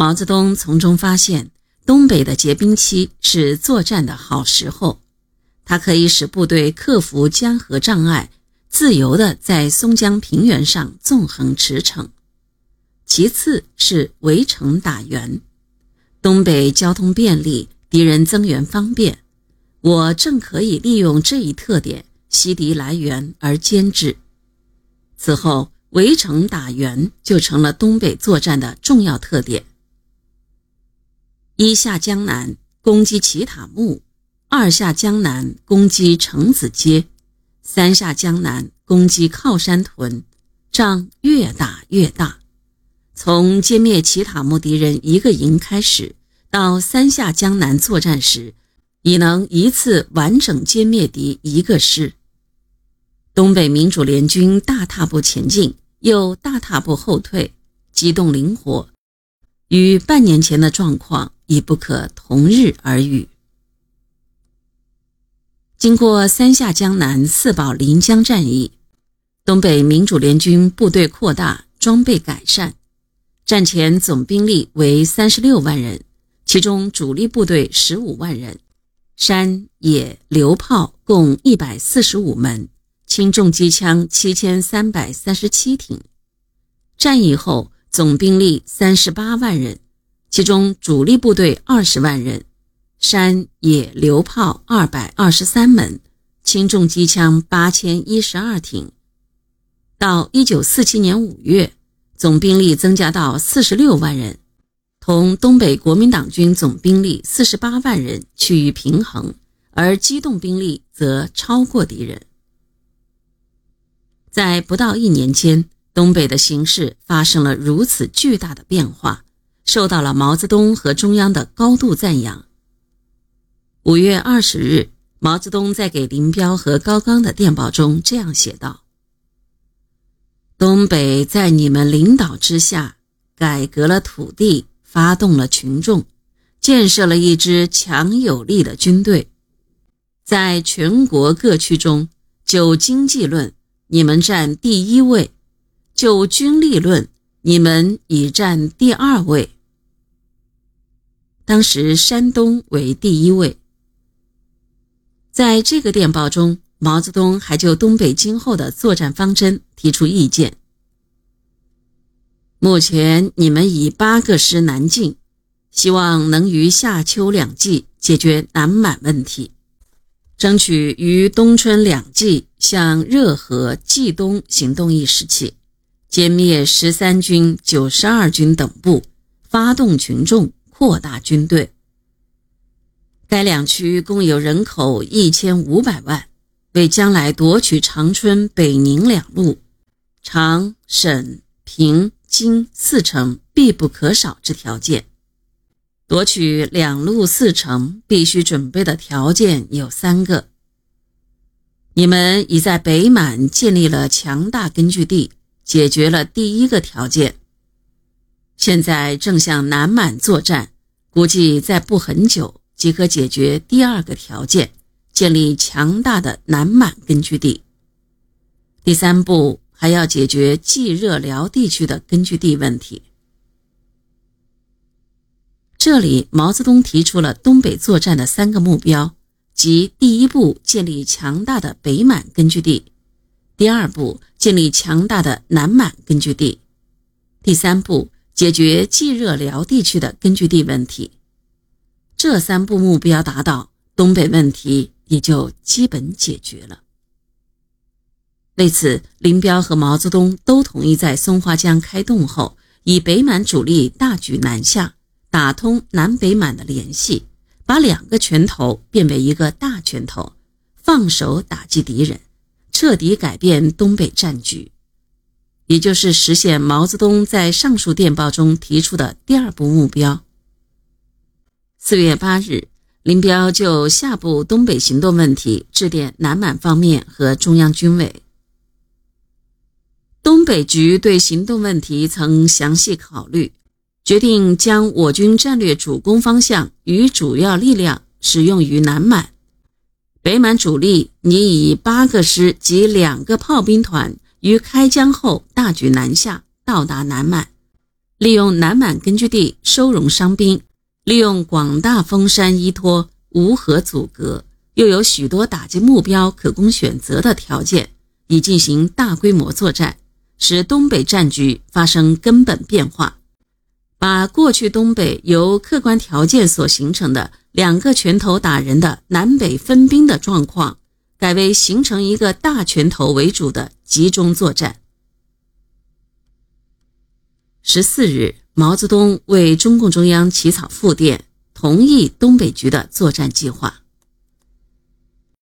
毛泽东从中发现，东北的结冰期是作战的好时候，它可以使部队克服江河障碍，自由地在松江平原上纵横驰骋。其次是围城打援，东北交通便利，敌人增援方便，我正可以利用这一特点袭敌来援而歼之。此后，围城打援就成了东北作战的重要特点。一下江南攻击奇塔木，二下江南攻击城子街，三下江南攻击靠山屯，仗越打越大。从歼灭奇塔木敌人一个营开始，到三下江南作战时，已能一次完整歼灭敌一个师。东北民主联军大踏步前进，又大踏步后退，机动灵活，与半年前的状况已不可同日而语。经过三下江南、四保临江战役，东北民主联军部队扩大，装备改善。战前总兵力为三十六万人，其中主力部队十五万人，山野榴炮共一百四十五门，轻重机枪七千三百三十七挺。战役后总兵力三十八万人，其中主力部队二十万人，山野榴炮二百二十三门，轻重机枪八千一十二挺。到一九四七年五月。总兵力增加到四十六万人，同东北国民党军总兵力四十八万人趋于平衡，而机动兵力则超过敌人。在不到一年间，东北的形势发生了如此巨大的变化，受到了毛泽东和中央的高度赞扬。五月二十日，毛泽东在给林彪和高岗的电报中这样写道。东北在你们领导之下，改革了土地，发动了群众，建设了一支强有力的军队。在全国各区中，就经济论，你们占第一位；就军力论，你们已占第二位。当时山东为第一位。在这个电报中。毛泽东还就东北今后的作战方针提出意见。目前你们以八个师南进，希望能于夏秋两季解决南满问题，争取于冬春两季向热河、冀东行动一时期，歼灭十三军、九十二军等部，发动群众，扩大军队。该两区共有人口一千五百万。为将来夺取长春、北宁两路，长、沈、平、津四城必不可少之条件。夺取两路四城必须准备的条件有三个。你们已在北满建立了强大根据地，解决了第一个条件。现在正向南满作战，估计再不很久即可解决第二个条件。建立强大的南满根据地。第三步还要解决冀热辽地区的根据地问题。这里，毛泽东提出了东北作战的三个目标，即：第一步，建立强大的北满根据地；第二步，建立强大的南满根据地；第三步，解决冀热辽地区的根据地问题。这三步目标达到，东北问题。也就基本解决了。为此，林彪和毛泽东都同意在松花江开洞后，以北满主力大举南下，打通南北满的联系，把两个拳头变为一个大拳头，放手打击敌人，彻底改变东北战局，也就是实现毛泽东在上述电报中提出的第二步目标。四月八日。林彪就下部东北行动问题致电南满方面和中央军委。东北局对行动问题曾详细考虑，决定将我军战略主攻方向与主要力量使用于南满。北满主力拟以八个师及两个炮兵团于开江后大举南下，到达南满，利用南满根据地收容伤兵，利用广大峰山依托，无河阻隔，又有许多打击目标可供选择的条件，以进行大规模作战，使东北战局发生根本变化，把过去东北由客观条件所形成的两个拳头打人的南北分兵的状况，改为形成一个大拳头为主的集中作战。十四日，毛泽东为中共中央起草复电，同意东北局的作战计划。